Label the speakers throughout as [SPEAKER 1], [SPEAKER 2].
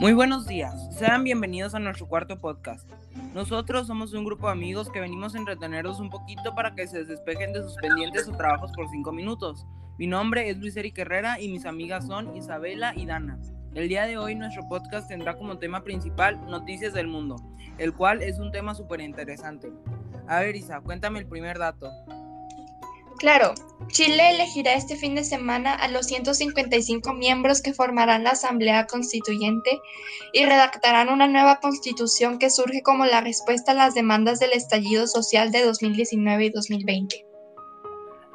[SPEAKER 1] Muy buenos días, sean bienvenidos a nuestro cuarto podcast. Nosotros somos un grupo de amigos que venimos a entretenerlos un poquito para que se despejen de sus pendientes o trabajos por cinco minutos. Mi nombre es Luis Eric Herrera y mis amigas son Isabela y Dana. El día de hoy nuestro podcast tendrá como tema principal Noticias del Mundo, el cual es un tema súper interesante. A ver Isa, cuéntame el primer dato.
[SPEAKER 2] Claro, Chile elegirá este fin de semana a los 155 miembros que formarán la Asamblea Constituyente y redactarán una nueva constitución que surge como la respuesta a las demandas del estallido social de 2019 y 2020.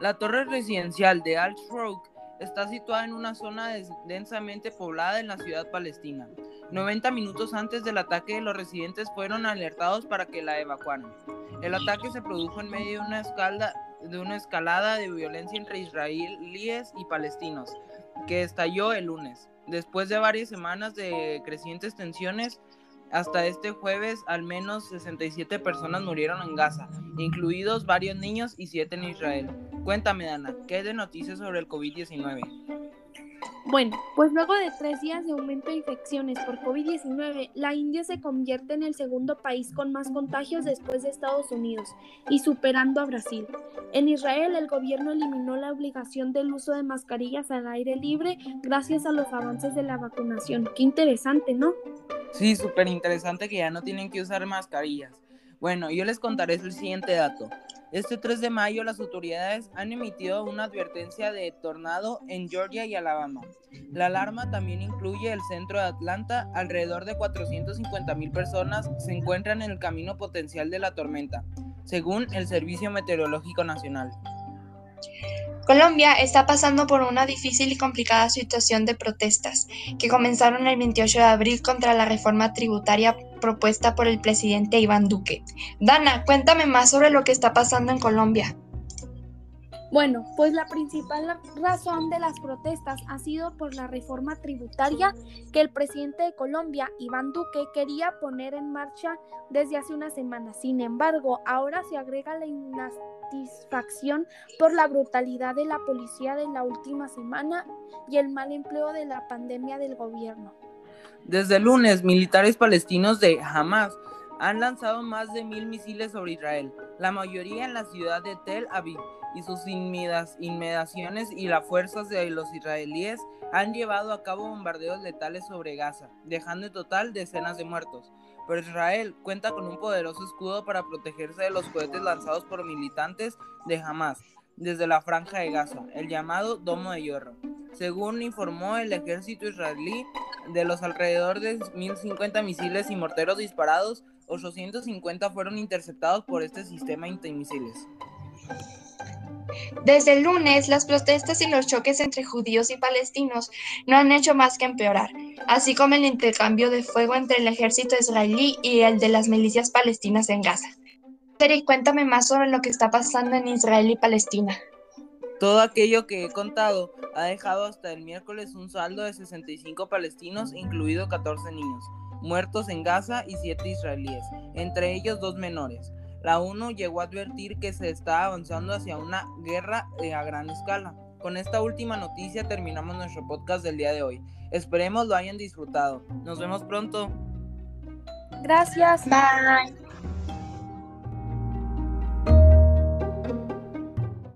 [SPEAKER 1] La torre residencial de Al Shrouk está situada en una zona densamente poblada en la ciudad palestina. 90 minutos antes del ataque, los residentes fueron alertados para que la evacuaran. El ataque se produjo en medio de una de una escalada de violencia entre israelíes y palestinos, que estalló el lunes. Después de varias semanas de crecientes tensiones, hasta este jueves al menos 67 personas murieron en Gaza, incluidos varios niños y 7 en Israel. Cuéntame, Dana, ¿qué hay de noticias sobre el COVID-19?
[SPEAKER 3] Bueno, pues luego de tres días de aumento de infecciones por COVID-19, la India se convierte en el segundo país con más contagios después de Estados Unidos y superando a Brasil. En Israel, el gobierno eliminó la obligación del uso de mascarillas al aire libre gracias a los avances de la vacunación. Qué interesante, ¿no?
[SPEAKER 1] Sí, súper interesante que ya no tienen que usar mascarillas. Bueno, yo les contaré el siguiente dato. Este 3 de mayo las autoridades han emitido una advertencia de tornado en Georgia y Alabama. La alarma también incluye el centro de Atlanta. Alrededor de 450 mil personas se encuentran en el camino potencial de la tormenta, según el Servicio Meteorológico Nacional.
[SPEAKER 2] Colombia está pasando por una difícil y complicada situación de protestas que comenzaron el 28 de abril contra la reforma tributaria propuesta por el presidente Iván Duque. Dana, cuéntame más sobre lo que está pasando en Colombia.
[SPEAKER 3] Bueno, pues la principal razón de las protestas ha sido por la reforma tributaria que el presidente de Colombia, Iván Duque, quería poner en marcha desde hace una semana. Sin embargo, ahora se agrega la satisfacción por la brutalidad de la policía de la última semana y el mal empleo de la pandemia del gobierno.
[SPEAKER 1] Desde lunes, militares palestinos de Hamas han lanzado más de mil misiles sobre Israel, la mayoría en la ciudad de Tel Aviv y sus inmediaciones y las fuerzas de los israelíes han llevado a cabo bombardeos letales sobre Gaza, dejando en total decenas de muertos pero Israel cuenta con un poderoso escudo para protegerse de los cohetes lanzados por militantes de Hamas desde la franja de Gaza, el llamado Domo de Hierro. Según informó el ejército israelí, de los alrededor de 1.050 misiles y morteros disparados, 850 fueron interceptados por este sistema antimisiles.
[SPEAKER 2] Desde el lunes, las protestas y los choques entre judíos y palestinos no han hecho más que empeorar, así como el intercambio de fuego entre el ejército israelí y el de las milicias palestinas en Gaza. Terry, cuéntame más sobre lo que está pasando en Israel y Palestina.
[SPEAKER 1] Todo aquello que he contado ha dejado hasta el miércoles un saldo de 65 palestinos, incluidos 14 niños, muertos en Gaza y 7 israelíes, entre ellos dos menores. La ONU llegó a advertir que se está avanzando hacia una guerra eh, a gran escala. Con esta última noticia terminamos nuestro podcast del día de hoy. Esperemos lo hayan disfrutado. Nos vemos pronto.
[SPEAKER 3] Gracias.
[SPEAKER 2] Bye.